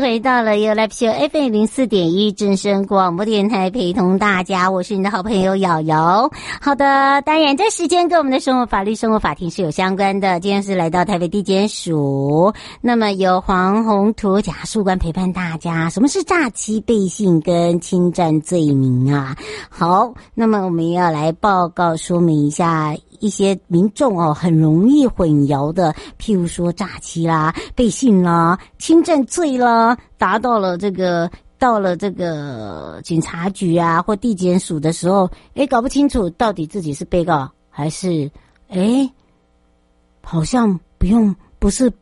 回到了 You Live Show FM 零四点一正声广播电台，陪同大家，我是你的好朋友瑶瑶。好的，当然这时间跟我们的生活法律生活法庭是有相关的。今天是来到台北地检署，那么由黄宏图检察官陪伴大家。什么是诈欺、背信跟侵占罪名啊？好，那么我们要来报告说明一下。一些民众哦，很容易混淆的，譬如说诈欺啦、背信啦、侵占罪啦，达到了这个到了这个警察局啊或地检署的时候，诶，搞不清楚到底自己是被告还是哎，好像不用不是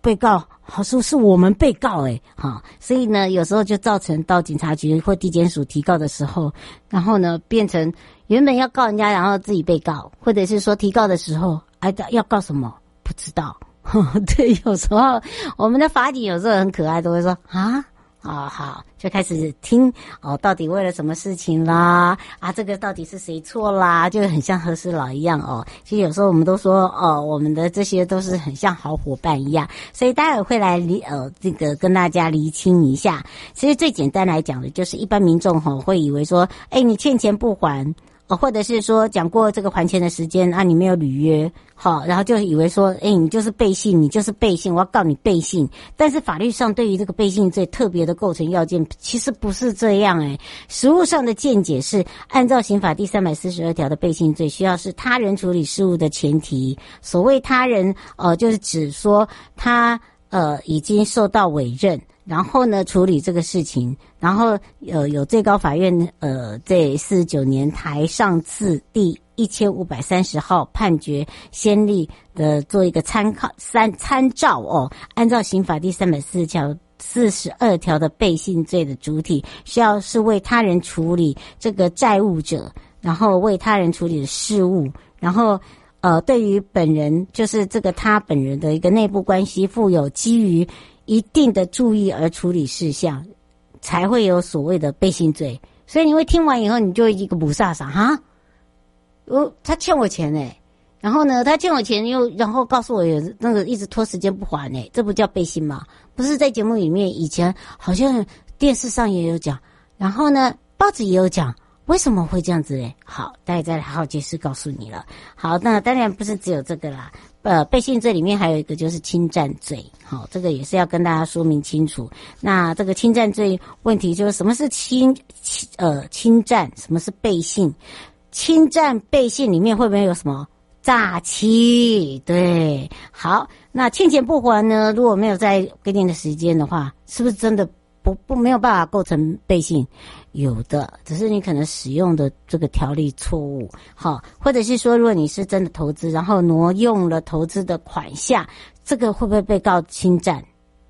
被告，好说是我们被告诶，哈，所以呢，有时候就造成到警察局或地检署提告的时候，然后呢变成。原本要告人家，然后自己被告，或者是说提告的时候，哎，要告什么不知道。呵 呵对，有时候我们的法警有时候很可爱，都会说啊。啊、哦，好，就开始听哦，到底为了什么事情啦？啊，这个到底是谁错啦？就很像和事佬一样哦。其实有时候我们都说哦，我们的这些都是很像好伙伴一样，所以待会会来理呃这个跟大家厘清一下。其实最简单来讲的就是，一般民众吼、哦、会以为说，哎，你欠钱不还。哦，或者是说讲过这个还钱的时间啊，你没有履约，好，然后就以为说，哎，你就是背信，你就是背信，我要告你背信。但是法律上对于这个背信罪特别的构成要件，其实不是这样哎。实务上的见解是，按照刑法第三百四十二条的背信罪，需要是他人处理事务的前提。所谓他人，呃，就是指说他呃已经受到委任。然后呢，处理这个事情，然后呃，有最高法院呃，在四十九年台上字第一千五百三十号判决先例的做一个参考三参照哦。按照刑法第三百四十条四十二条的背信罪的主体，需要是为他人处理这个债务者，然后为他人处理的事务，然后呃，对于本人就是这个他本人的一个内部关系，负有基于。一定的注意而处理事项，才会有所谓的背信罪。所以你会听完以后，你就一个不飒傻哈，哦，他欠我钱哎，然后呢，他欠我钱又然后告诉我有那个一直拖时间不还哎，这不叫背信吗？不是在节目里面以前好像电视上也有讲，然后呢，报纸也有讲。为什么会这样子嘞？好，大家再好好解释告诉你了。好，那当然不是只有这个啦。呃，背信罪里面还有一个就是侵占罪。好，这个也是要跟大家说明清楚。那这个侵占罪问题就是什么是侵侵呃侵占，什么是背信？侵占背信里面会不会有什么诈欺？对，好，那欠钱不还呢？如果没有在规定的时间的话，是不是真的不不没有办法构成背信？有的，只是你可能使用的这个条例错误，好，或者是说，如果你是真的投资，然后挪用了投资的款项，这个会不会被告侵占？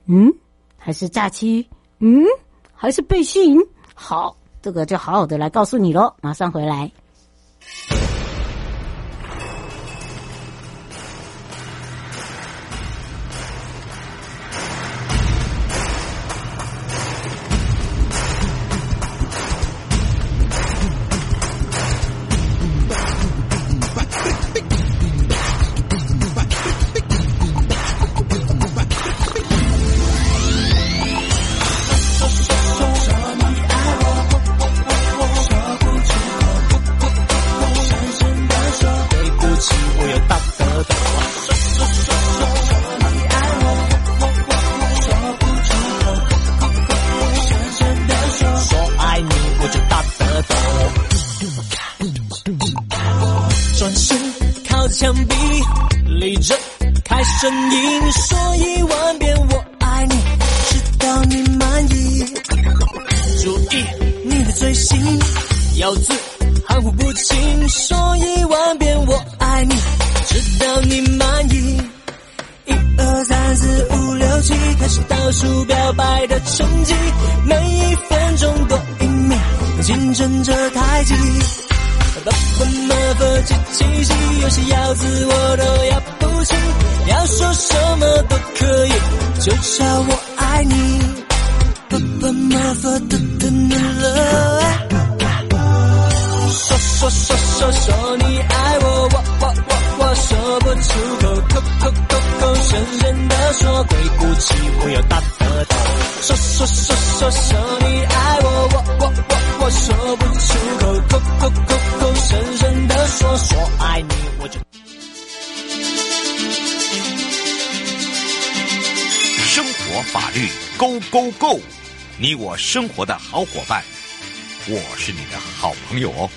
嗯，还是诈欺？嗯，还是背信？好，这个就好好的来告诉你喽，马上回来。墙壁，立着开声音，说一万遍我爱你，直到你满意。注意你的嘴型，咬字含糊不清，说一万遍我爱你，直到你满意。一二三四五六七，开始倒数表白的成绩，每一分钟多一秒，竞争着太极。不分么分几七夕，有些要字我都要不起，要说什么都可以，就叫我爱你。不分么分的的了，说说说说说你爱我，我我我我说不出口，口口口口深深的说，鬼哭泣我要大舌头。说说说说说你法律 Go Go Go，你我生活的好伙伴，我是你的好朋友哦。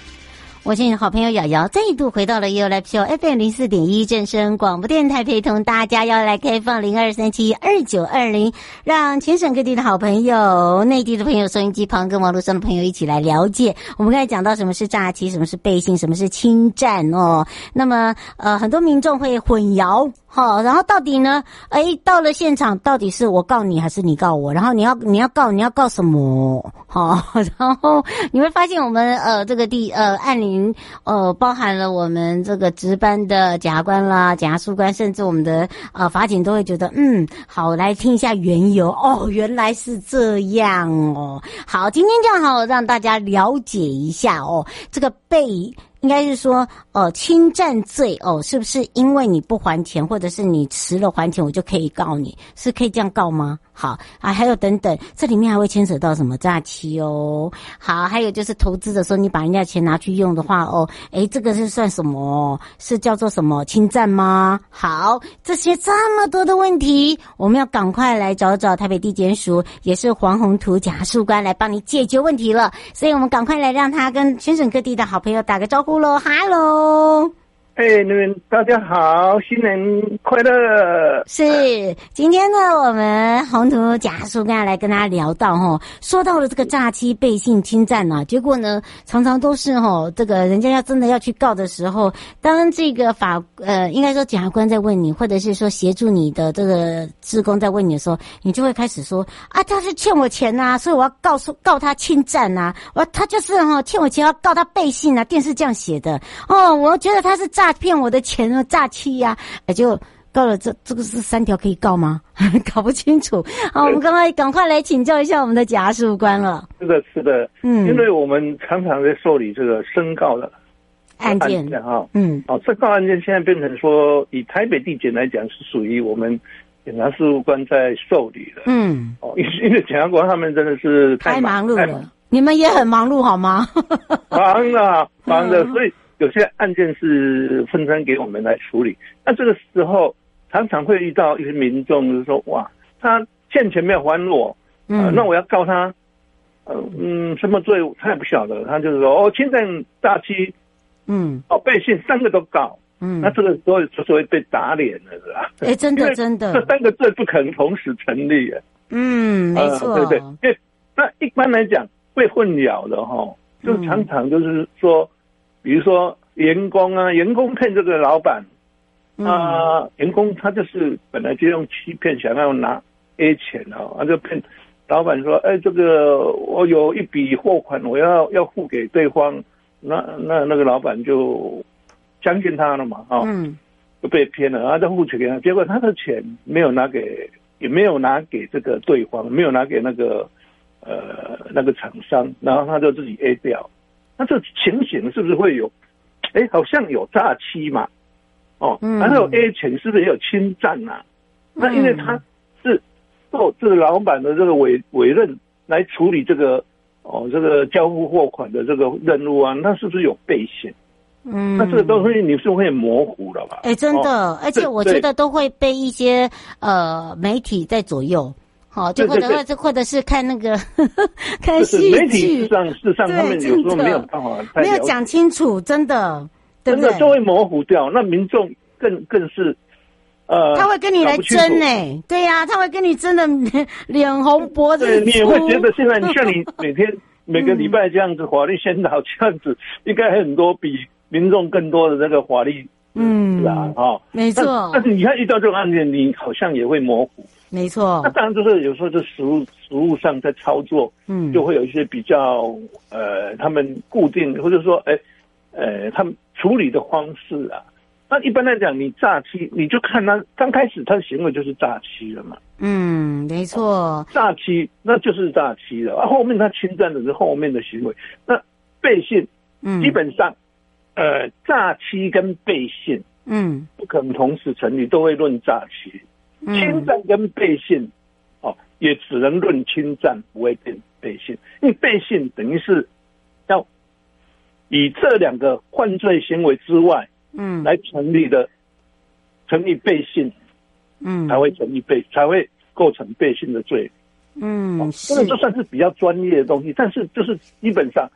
我是你的好朋友瑶瑶，再一度回到了 ULPPO FM 零四点一正声广播电台，陪同大家要来开放零二三七二九二零，让全省各地的好朋友、内地的朋友、收音机旁跟网络上的朋友一起来了解。我们刚才讲到什么是诈欺，什么是背信，什么是侵占哦。那么呃，很多民众会混淆。好，然后到底呢？哎，到了现场，到底是我告你还是你告我？然后你要你要告你要告什么？好，然后你会发现我们呃这个地呃案情呃包含了我们这个值班的检察官啦、检察官，甚至我们的呃法警都会觉得嗯好，来听一下缘由哦，原来是这样哦。好，今天这样好让大家了解一下哦，这个被。应该是说，呃，侵占罪哦，是不是因为你不还钱，或者是你迟了还钱，我就可以告你？是可以这样告吗？好啊，还有等等，这里面还会牵扯到什么诈欺哦？好，还有就是投资的时候，你把人家钱拿去用的话哦，诶，这个是算什么？是叫做什么侵占吗？好，这些这么多的问题，我们要赶快来找找台北地检署，也是黄宏图检察官来帮你解决问题了。所以我们赶快来让他跟全省各地的好朋友打个招呼。喽哈喽，哎，你们大家好，新年快乐！是今天呢，我们宏图检察事官来跟大家聊到哈，说到了这个诈欺、背信、侵占呐，结果呢，常常都是哈，这个人家要真的要去告的时候，当这个法呃，应该说检察官在问你，或者是说协助你的这个职工在问你的时候，你就会开始说啊，他是欠我钱呐，所以我要告诉告他侵占呐，我他就是哈欠我钱要告他背信呐，电视这样写的哦，我觉得他是诈骗我的钱啊，诈欺呀，也就告了这这个是三条可以告吗？搞不清楚。好，我们刚刚赶快来请教一下我们的检察事务官了。是的，是的，嗯，因为我们常常在受理这个申告的案件哈，嗯，哦，申告案件现在变成说，以台北地检来讲，是属于我们检察事务官在受理的，嗯，哦，因因为检察官他们真的是太忙碌了，你们也很忙碌好吗？忙啊，忙的，所以。有些案件是分摊给我们来处理，那这个时候常常会遇到一些民众，就是说，哇，他欠钱没有还我，嗯、呃，那我要告他，呃、嗯，什么罪他也不晓得，他就是说，哦，侵占、诈欺，嗯，哦，背信，三个都告，嗯，那这个时候就会被打脸了，是吧？哎，真的真的，这三个罪不可能同时成立，嗯，没错，对不对？因为那一般来讲被混淆的哈，就常常就是说。比如说员工啊，员工骗这个老板，啊，员工他就是本来就用欺骗想要拿 A 钱啊，他就骗老板说，哎，这个我有一笔货款，我要要付给对方，那那那个老板就相信他了嘛，啊，就被骗了，然后就付钱给他，结果他的钱没有拿给，也没有拿给这个对方，没有拿给那个呃那个厂商，然后他就自己 A 掉。那这情形是不是会有？哎，好像有诈欺嘛，哦，然后有 A 钱是不是也有侵占呐、啊？那因为他是受这个老板的这个委委任来处理这个哦这个交付货款的这个任务啊，那是不是有背信？嗯，那这个东西你是会模糊了吧？哎，真的，哦、而且我觉得都会被一些呃媒体在左右。好，就或者或者或者是看那个呵呵 看戏剧，媒体事实上事实上他们有时候没有办法，没有讲清楚，真的？真的就会模糊掉。那民众更更是。呃，他会跟你来争呢、欸，对呀、啊，他会跟你争的 脸红脖子粗。你也会觉得现在你 像你每天每个礼拜这样子法律宣导这样子，应该很多比民众更多的那个法律，嗯，是啊，哈，没错。但是你看遇到这种案件，你好像也会模糊，没错。那当然就是有时候就实物实物上在操作，嗯，就会有一些比较呃，他们固定或者说哎，呃，他们处理的方式啊。那一般来讲，你诈欺，你就看他刚开始他的行为就是诈欺了嘛。嗯，没错。诈欺那就是诈欺了，啊，后面他侵占的是后面的行为。那背信，嗯，基本上，呃，诈欺跟背信，嗯，不可能同时成立，都会论诈欺。侵占跟背信，哦，也只能论侵占，不会变背信。因为背信等于是要以这两个犯罪行为之外。嗯，来成立的，成立背信，嗯，才会成立背，才会构成背信的罪。嗯，这个就算是比较专业的东西，但是就是基本上，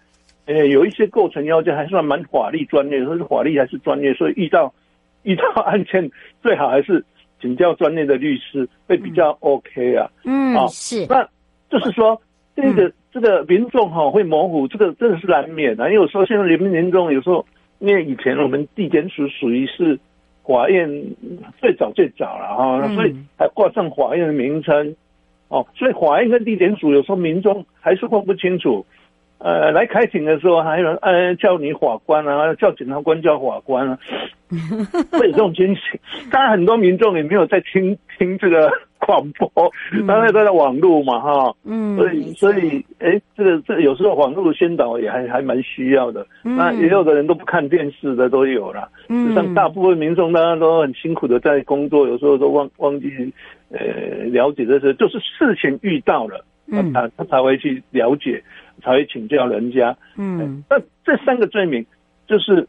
呃，有一些构成要件还算蛮法律专业，说是法律还是专业，所以遇到遇到案件最好还是请教专业的律师会比较 OK 啊。嗯，啊，是。那就是说，这个这个民众哈会模糊，这个真的是难免的，因为有时候现在人民民众有时候。因为以前我们地检署属于是法院最早最早了哈，所以还挂上法院的名称哦，所以法院跟地检署有时候民众还是分不清楚。呃，来开庭的时候还有人呃叫你法官啊，叫检察官叫法官啊，会 有这种情形。当然很多民众也没有在听 听这个。广播，当然都在网络嘛，哈，嗯，所以所以，哎、欸，这个这个、有时候网络的宣导也还还蛮需要的。嗯、那也有的人都不看电视的都有了，嗯，像大部分民众大家都很辛苦的在工作，有时候都忘忘记呃了解这些，就是事情遇到了，嗯，他他才会去了解，才会请教人家，嗯，那这三个罪名就是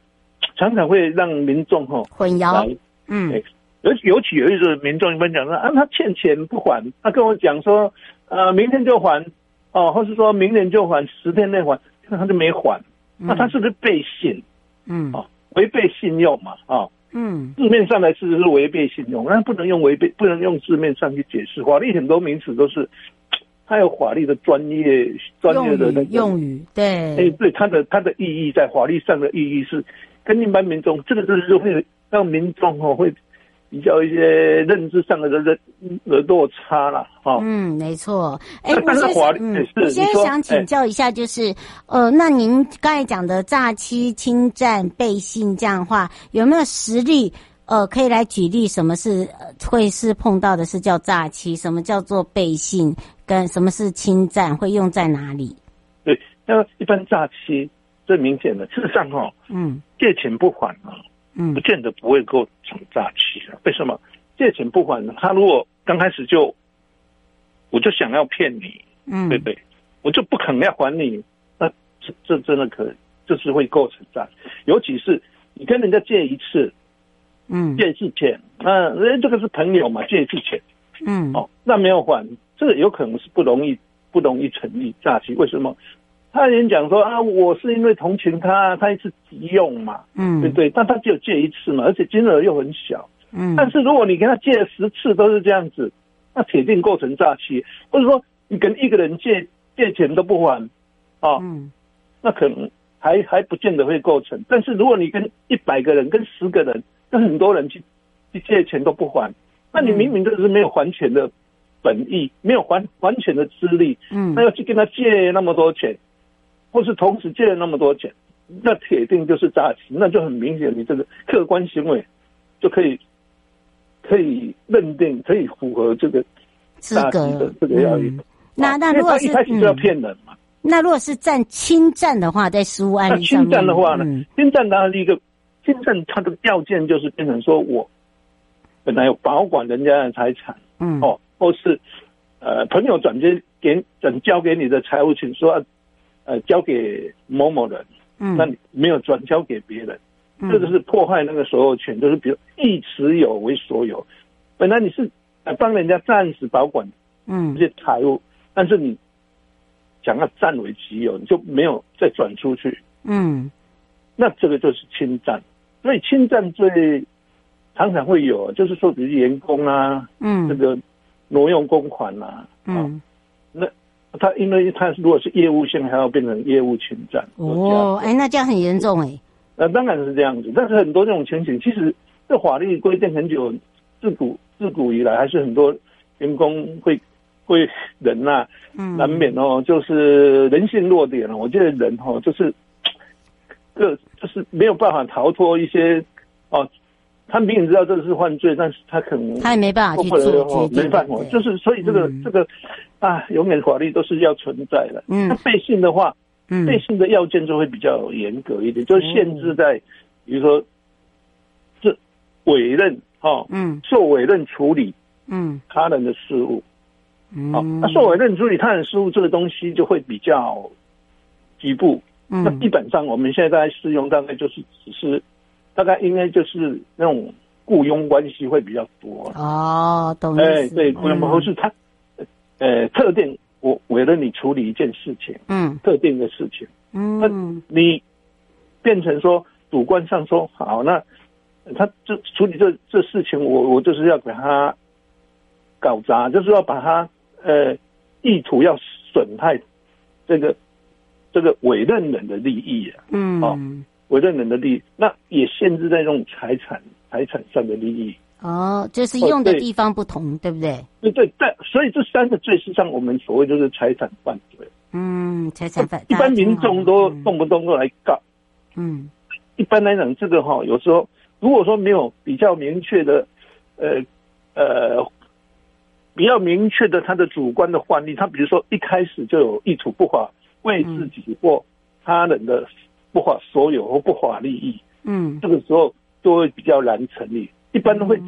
常常会让民众哈混淆，嗯。尤尤其有一种民众一般讲说啊，他欠钱不还，他跟我讲说，呃，明天就还，哦，或是说明年就还，十天内还，他就没还，那他是不是背信？嗯，哦，违背信用嘛，啊，嗯，字面上来是是违背信用，那不能用违背，不能用字面上去解释。法律很多名词都是，它有法律的专业专业的那个用语，对，哎，对，它的它的意义在法律上的意义是跟一般民众，这个就是会让民众哦会。比较一些认知上的这个的落差了，哈。嗯，没错。哎，我先嗯，我先想请教一下，就是呃，那您刚才讲的诈欺、侵占、背信这样的话，有没有实例？呃，可以来举例，什么是会是碰到的是叫诈欺？什么叫做背信？跟什么是侵占？会用在哪里？对，那一般诈欺最明显的，事实上哈，嗯，借钱不还啊。嗯，不见得不会构成诈欺啊？为什么借钱不还呢？他如果刚开始就，我就想要骗你，嗯，对不对？我就不肯要还你，那这这真的可以，就是会构成诈欺。尤其是你跟人家借一次，嗯，借一次钱，啊，人家这个是朋友嘛，借一次钱，嗯，哦，那没有还，这个有可能是不容易不容易成立诈欺。为什么？他人讲说啊，我是因为同情他，他一次急用嘛，嗯，对不对？但他只有借一次嘛，而且金额又很小，嗯。但是如果你跟他借了十次都是这样子，那铁定构成诈欺。或者说你跟一个人借借钱都不还，啊，嗯，那可能还还不见得会构成。但是如果你跟一百个人、跟十个人、跟很多人去去借钱都不还，那你明明就是没有还钱的本意，没有还还钱的资历，嗯，那要去跟他借那么多钱。或是同时借了那么多钱，那铁定就是诈欺，那就很明显，你这个客观行为就可以可以认定，可以符合这个诈欺的这个要领。那那如果是一开始就要骗人嘛？那如果是占侵占的话，在实务案例上面，侵占的话呢？侵占当然是一个侵占，它的要件就是变成说我本来有保管人家的财产，嗯哦，或是呃朋友转接给转交给你的财务，请说。呃，交给某某人，嗯，那你没有转交给别人，嗯，这个是破坏那个所有权，就是比如一持有为所有。本来你是呃帮人家暂时保管，嗯，这些财务，但是你想要占为己有，你就没有再转出去，嗯，那这个就是侵占。所以侵占罪常常会有，就是说比如员工啊，嗯，这个挪用公款啊，嗯，那他因为他如果是业务性，还要变成业务侵占。哦，哎，那这样很严重哎。那当然是这样子，但是很多这种情形，其实这法律规定很久，自古自古以来还是很多员工会会人呐、啊，难免哦，就是人性弱点了。我觉得人哦，就是个就是没有办法逃脱一些哦，他明明知道这个是犯罪，但是他可能他也没办法去做决定，没办法，就是所以这个、嗯、这个啊，永远法律都是要存在的。嗯，那背信的话。嗯，背信的要件就会比较严格一点，嗯、就是限制在，比如说，这委任哈，嗯，受委任处理，嗯，他人的事务，嗯，好，那受委任处理他人事务这个东西就会比较局部，嗯，那基本上我们现在在适用，大概就是只是，大概应该就是那种雇佣关系会比较多。哦，懂了，哎，对，雇佣或是他，呃，特定。我为了你处理一件事情，嗯，特定的事情，嗯，那你变成说主观上说好，那他就处理这这事情，我我就是要给他搞砸，就是要把他呃意图要损害这个这个委任人的利益啊，嗯，哦，委任人的利益，那也限制在这种财产财产上的利益。哦，就是用的地方不同，哦、对，对不对？对对，但所以这三个罪，实际上我们所谓就是财产犯罪。嗯，财产犯罪，一般民众都动不动都来告。嗯，一般来讲，这个哈，有时候如果说没有比较明确的，呃呃，比较明确的他的主观的犯例，他比如说一开始就有意图不法，为自己或他人的不法所有或不法利益，嗯，这个时候就会比较难成立。一般都会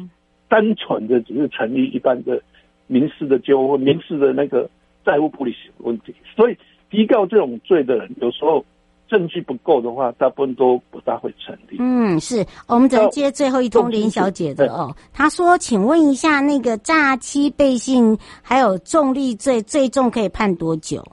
单纯的只是成立一般的民事的纠纷、民事的那个债务不履行问题，所以提告这种罪的人，有时候证据不够的话，大部分都不大会成立。嗯，是我们再接最后一通林小姐的哦，她说：“请问一下，那个诈欺背信还有重利罪，最重可以判多久？”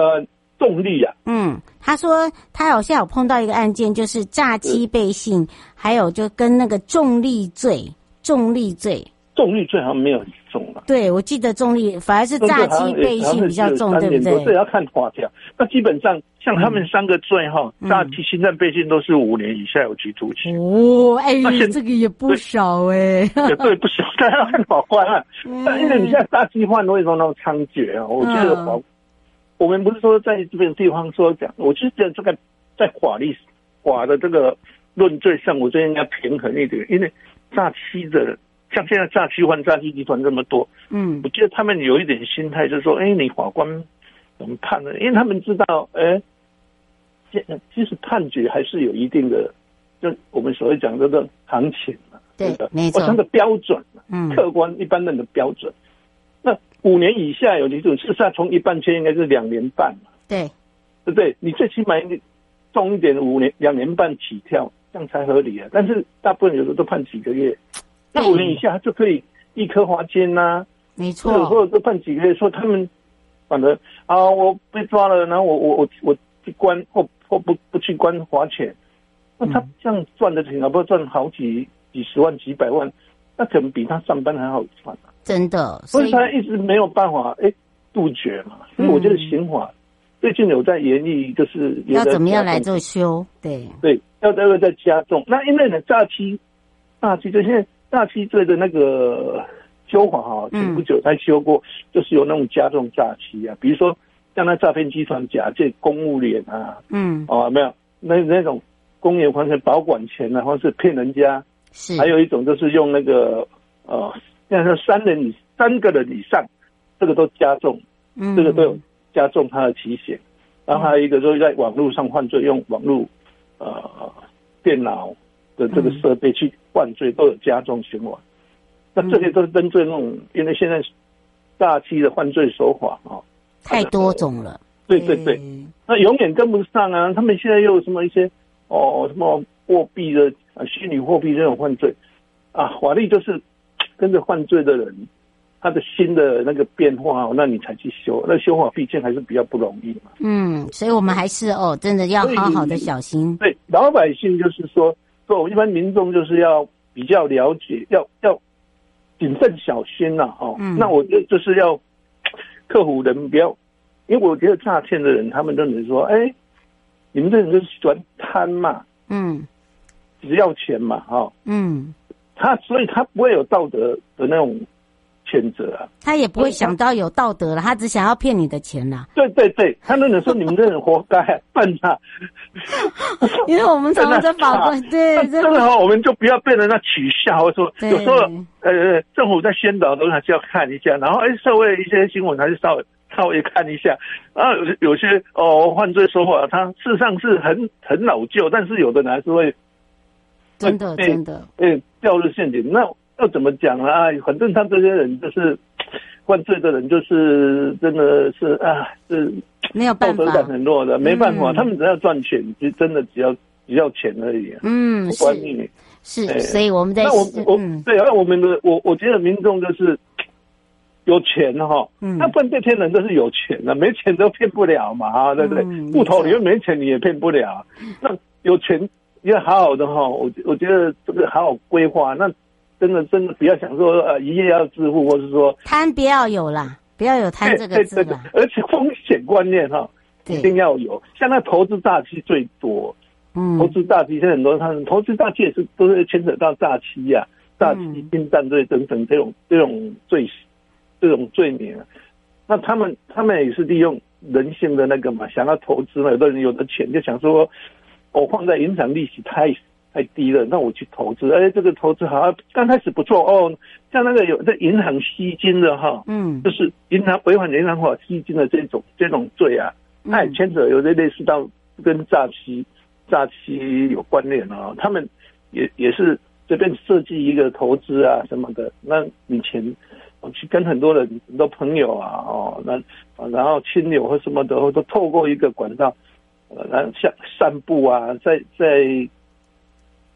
呃。重力啊，嗯，他说他好像有碰到一个案件，就是诈欺背信，是还有就跟那个重力罪，重力罪，重力罪好像没有很重啊。对，我记得重力反而是诈欺背信比较重，对不对？这要看法条。那基本上像他们三个罪哈，诈欺、侵占、背信都是五年以下有期徒刑。哦，哎，这个也不少哎，也，对，不少，但要看法官啊。但因为你现在诈欺犯为什么那么猖獗啊？我觉得法。我们不是说在这边地方说讲，我就是觉得这个在法律法的这个论罪上，我觉得应该平衡一点，因为诈欺的像现在诈欺犯、诈欺集团这么多，嗯，我觉得他们有一点心态，就是说，哎，你法官怎么判呢？因为他们知道，哎，其其实判决还是有一定的，就我们所谓讲的这个行情嘛，对的，没错，我的标准，嗯，客观一般人的标准。五年以下有期徒刑，事实上从一半签应该是两年半嘛？对，对不对？你最起码重一点，五年两年半起跳，这样才合理啊。但是大部分有时候都判几个月，那五年以下就可以一颗罚金呐，没错，或者都判几个月，说他们反正啊，我被抓了，然后我我我我去关或或不不去关罚钱，那他这样赚的钱啊，不赚好几几十万几百万，那可能比他上班还好赚啊。真的，所以他一直没有办法哎杜绝嘛。所以我觉得刑法最近有在严厉，就是要怎么样来做修？对对，要这个在加重。那因为呢，诈欺诈欺，就现在诈欺罪的那个修法哈，前不久才修过，就是有那种加重诈欺啊，比如说像那诈骗集团假借公务员啊，嗯，哦，没有那那种公务员保管钱啊，或是骗人家，是还有一种就是用那个呃。像是三人以三个人以上，这个都加重，嗯，这个都有加重他的期限。然后还有一个就是在网络上犯罪，用网络呃电脑的这个设备去犯罪，都有加重刑罚。那这些都是针对那种，因为现在大气的犯罪手法啊，太多种了。对对对，那永远跟不上啊！他们现在又有什么一些哦什么货币的啊虚拟货币这种犯罪啊，法律就是。跟着犯罪的人，他的心的那个变化，那你才去修，那修法毕竟还是比较不容易嘛。嗯，所以我们还是哦，真的要好好的小心。对，老百姓就是说，做，一般民众就是要比较了解，要要谨慎小心呐、啊，哦、嗯，那我觉得就是要克服人不要，因为我觉得诈骗的人，他们都能说，哎、欸，你们这人就是喜欢贪嘛，嗯，只要钱嘛，哈、哦，嗯，他所以他不会有道德的那种。谴责啊，他也不会想到有道德了，他只想要骗你的钱呐。对对对，他那种说你们这人活该，笨啊！因为我们常常在法官，对，真的哈，我们就不要被人家取笑，或者说有时候呃，政府在宣导的时候还是要看一下，然后哎，社会一些新闻还是稍微稍微看一下。然后有有些哦犯罪手法，他事实上是很很老旧，但是有的人还是会真的真的哎掉入陷阱那。要怎么讲啊？反正他这些人就是 犯罪的人，就是真的是啊，是没有办法，道德感很弱的，没办法，嗯、他们只要赚钱，就真的只要只要钱而已。嗯，管你是，是，所以我们在那我我、嗯、对，那我们的我我觉得民众就是有钱哈，嗯，那犯罪天人都是有钱的，没钱都骗不了嘛，啊，对不对？户头里面没钱你也骗不了，那有钱要好好的哈，我我觉得这个好好规划那。真的，真的不要想说呃一夜要致富，或是说贪不要有啦，不要有贪这个字啦。而且风险观念哈，一定要有。像那投资诈欺最多，嗯，投资诈欺现在很多，他们投资诈欺也是都是牵扯到诈欺呀、诈欺、侵占罪等等这种这种罪这种罪名。那他们他们也是利用人性的那个嘛，想要投资嘛，有的人有的钱就想说，我放在银行利息太。太低了，那我去投资，哎，这个投资好像刚开始不错哦。像那个有在银行吸金的哈，嗯，就是银行违反银行法吸金的这种这种罪啊，它也牵扯有些类似到跟诈欺诈欺有关联啊。他们也也是这边设计一个投资啊什么的，那以前我去跟很多人很多朋友啊哦，那然后亲友或什么的都透过一个管道，呃，然后像散步啊，在在。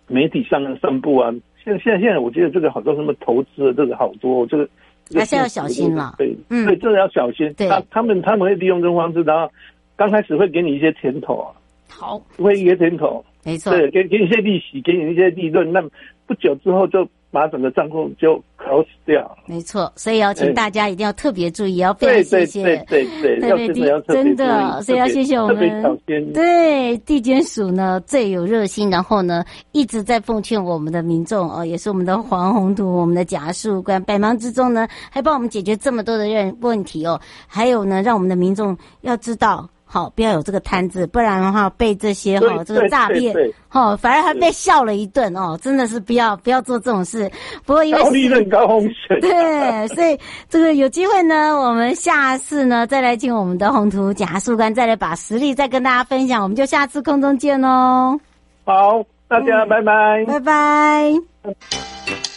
媒体上的散步啊，现现在现在我觉得这个好多什么投资的这个好多，这个还是要小心了。对，嗯，对，真的要小心。对，他他们他们会利用这种方式，然后刚开始会给你一些甜头啊，好，会一些甜头，没错，对，给给你一些利息，给你一些利润，那不久之后就。把整个账户就 close 掉，没错，所以要请大家一定要特别注意，要非常谢谢，对对对真的，所以要谢谢我们，对地检署呢最有热心，然后呢一直在奉劝我们的民众哦，也是我们的黄宏图，我们的贾事官，百忙之中呢还帮我们解决这么多的任问题哦，还有呢让我们的民众要知道。好，不要有这个摊子，不然的话被这些哈这个诈骗，哈反而还被笑了一顿哦，真的是不要不要做这种事。不过因为高利润高风险，对，所以这个有机会呢，我们下次呢再来请我们的宏图贾树干再来把实力再跟大家分享，我们就下次空中见哦。好，大家拜拜，拜拜。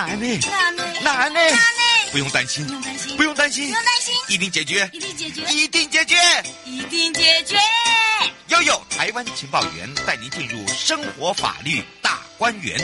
办？难呢？难呢？难呢？不用担心，不用担心，不用担心，一定解决，一定解决，一定解决，一定解决。悠悠台湾情报员带您进入生活法律大观园。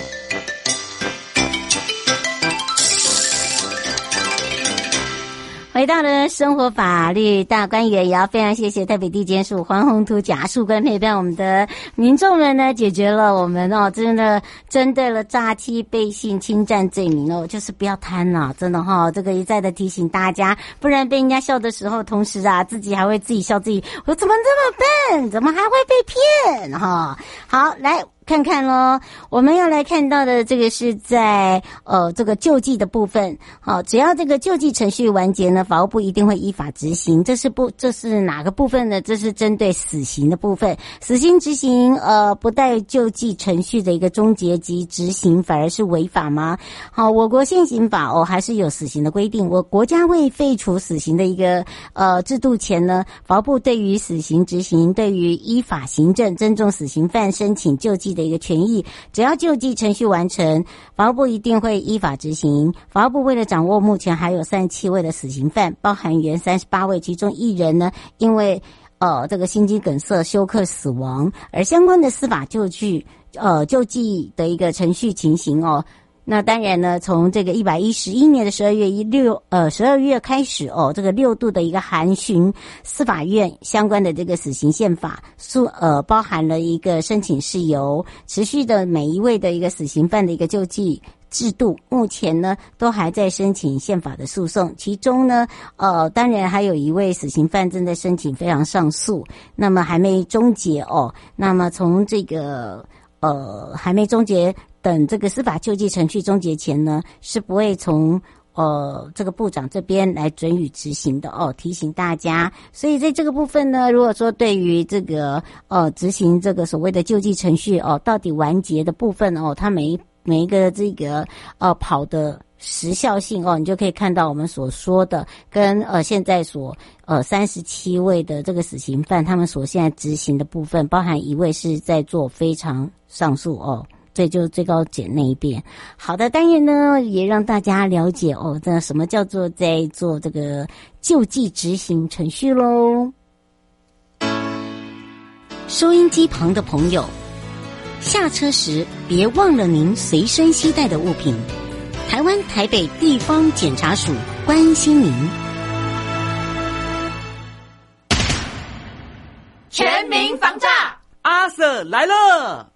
回到了生活法律大观园，也要非常谢谢台北地检署黄宏图检事官陪伴我们的民众们呢，解决了我们哦，真的针对了诈欺、背信、侵占罪名哦，就是不要贪呐，真的哈、哦，这个一再的提醒大家，不然被人家笑的时候，同时啊，自己还会自己笑自己，我怎么这么笨，怎么还会被骗哈？好，来。看看喽，我们要来看到的这个是在呃这个救济的部分。好，只要这个救济程序完结呢，法务部一定会依法执行。这是不，这是哪个部分呢？这是针对死刑的部分。死刑执行呃不带救济程序的一个终结及执行，反而是违法吗？好，我国现行法哦还是有死刑的规定。我国家未废除死刑的一个呃制度前呢，法务部对于死刑执行，对于依法行政尊重死刑犯申请救济的一个权益，只要救济程序完成，法务部一定会依法执行。法务部为了掌握目前还有三十七位的死刑犯，包含原三十八位，其中一人呢，因为呃这个心肌梗塞休克死亡，而相关的司法救济呃救济的一个程序情形哦。那当然呢，从这个一百一十一年的十二月一六呃十二月开始哦，这个六度的一个函询司法院相关的这个死刑宪法，诉呃包含了一个申请事由，持续的每一位的一个死刑犯的一个救济。制度目前呢都还在申请宪法的诉讼，其中呢，呃，当然还有一位死刑犯正在申请非常上诉，那么还没终结哦。那么从这个呃还没终结，等这个司法救济程序终结前呢，是不会从呃这个部长这边来准予执行的哦。提醒大家，所以在这个部分呢，如果说对于这个呃执行这个所谓的救济程序哦，到底完结的部分哦，他没。每一个这个呃跑的时效性哦，你就可以看到我们所说的跟呃现在所呃三十七位的这个死刑犯，他们所现在执行的部分，包含一位是在做非常上诉哦，这就最高检那一边。好的，当然呢也让大家了解哦，这什么叫做在做这个救济执行程序喽。收音机旁的朋友。下车时别忘了您随身携带的物品。台湾台北地方检察署关心您。全民防诈，阿 Sir 来了。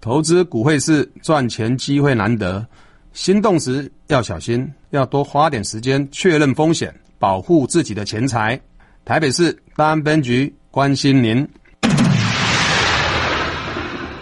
投资股汇市赚钱机会难得，心动时要小心，要多花点时间确认风险，保护自己的钱财。台北市大安分局关心您。